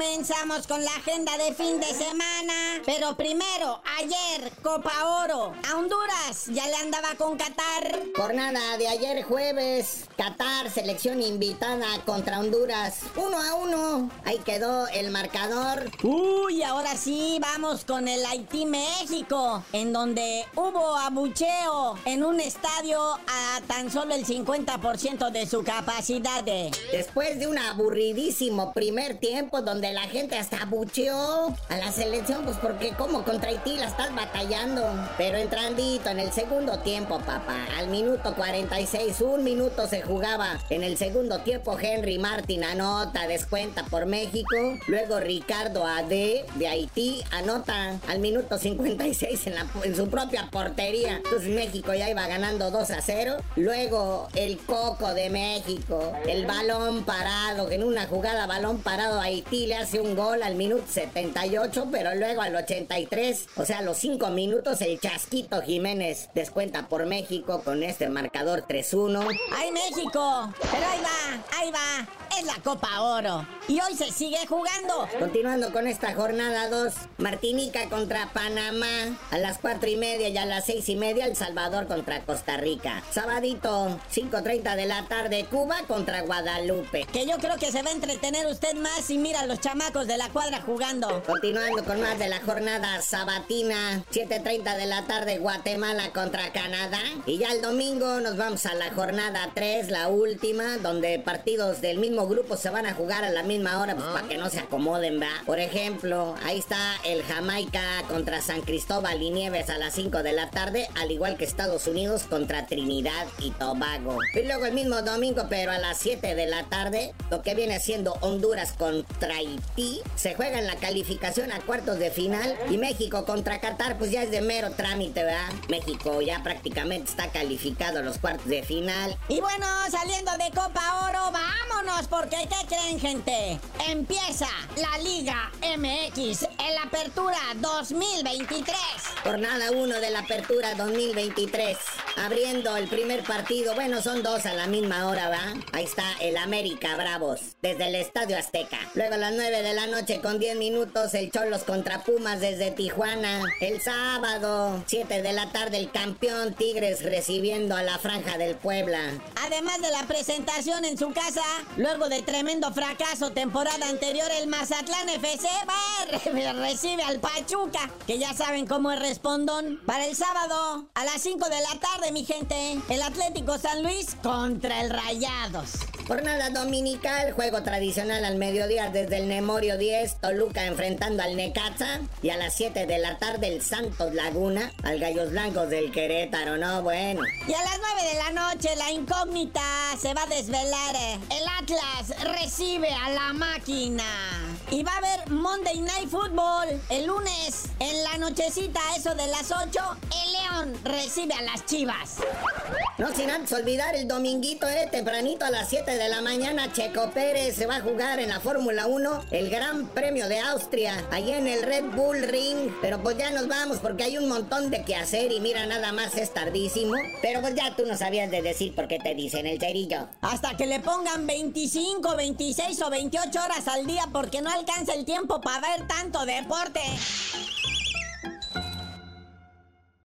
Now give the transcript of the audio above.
comenzamos con la agenda de fin de semana. Pero primero, ayer, Copa Oro. A Honduras ya le andaba con Qatar. Jornada de ayer jueves, Qatar, selección invitada contra Honduras. Uno a uno. Ahí quedó el marcador. Uy, ahora sí, vamos con el Haití México, en donde hubo abucheo en un estadio a tan solo el 50% de su capacidad. De... Después de un aburridísimo primer tiempo donde la gente hasta abucheó a la selección, pues porque como contra Haití la estás batallando. Pero entrandito en el segundo tiempo, papá, al minuto 46, un minuto se jugaba. En el segundo tiempo, Henry Martin anota, descuenta por México. Luego Ricardo Ade de Haití anota al minuto 56 en, la, en su propia portería. Entonces México ya iba ganando 2 a 0. Luego el Coco de México, el balón parado, en una jugada balón parado Haití le hace un gol al minuto 78, pero luego al 83, o sea, a los 5 minutos el Chasquito Jiménez descuenta por México con este marcador 3-1. ¡Ay México! Pero ahí va, ahí va, es la Copa Oro. Y hoy se sigue jugando. Continuando con esta jornada 2, Martinica contra Panamá a las 4 y media y a las 6 y media El Salvador contra Costa Rica. Sabadito, 5.30 de la tarde, Cuba contra Guadalupe. Que yo creo que se va a entretener usted más si mira a los chamacos de la cuadra jugando. Continuando con más de la jornada sabatina, 7.30 de la tarde, Guatemala contra Canadá. Y ya el domingo nos vamos a la jornada 3, la última, donde partidos del mismo grupo se van a jugar a la misma hora, pues para que no se acomoden, ¿va? Por ejemplo, ahí está el Jamaica contra San Cristóbal y Nieves a las 5 de la tarde, al igual que Estados Unidos contra Trinidad y Tobago. Y luego el mismo domingo, pero a las 7 de la tarde, lo que viene siendo Honduras contra Haití, se juega en la calificación a cuartos de final y México contra Qatar, pues ya es de mero trámite, ¿verdad? México ya prácticamente está calificado a los cuartos de final. Y bueno, saliendo de Copa Oro, vámonos, porque ¿qué creen, gente? Empieza la Liga MX en la Apertura 2023. Jornada 1 de la Apertura 2023. Abriendo el primer partido, bueno, son dos a la misma hora, ¿va? Ahí está el América Bravos, desde el Estadio Azteca. Luego a las 9 de la noche con 10 minutos, el Cholos contra Pumas desde Tijuana. El sábado, 7 de la tarde, el campeón Tigres recibiendo a la Franja del Puebla. Además de la presentación en su casa, luego de tremendo fracaso temporada anterior, el Mazatlán FC va, recibe al Pachuca, que ya saben cómo es respondón. Para el sábado, a las 5 de la tarde, mi gente, el Atlético San Luis contra el Rayados. Jornada dominical, juego tradicional al mediodía desde el Nemorio 10, Toluca enfrentando al Necaxa. Y a las 7 de la tarde el Santos Laguna al Gallos Blancos del Querétaro, ¿no? Bueno. Y a las 9 de la noche la incógnita se va a desvelar. El Atlas recibe a la máquina. Y va a haber Monday Night Football el lunes en la nochecita, eso de las 8. El León recibe a las Chivas. No sin antes olvidar el dominguito, eh, tempranito a las 7 de la mañana, Checo Pérez se va a jugar en la Fórmula 1 el Gran Premio de Austria, allá en el Red Bull Ring. Pero pues ya nos vamos porque hay un montón de que hacer y mira, nada más es tardísimo. Pero pues ya tú no sabías de decir por qué te dicen el cerillo. Hasta que le pongan 25, 26 o 28 horas al día porque no alcanza el tiempo para ver tanto deporte.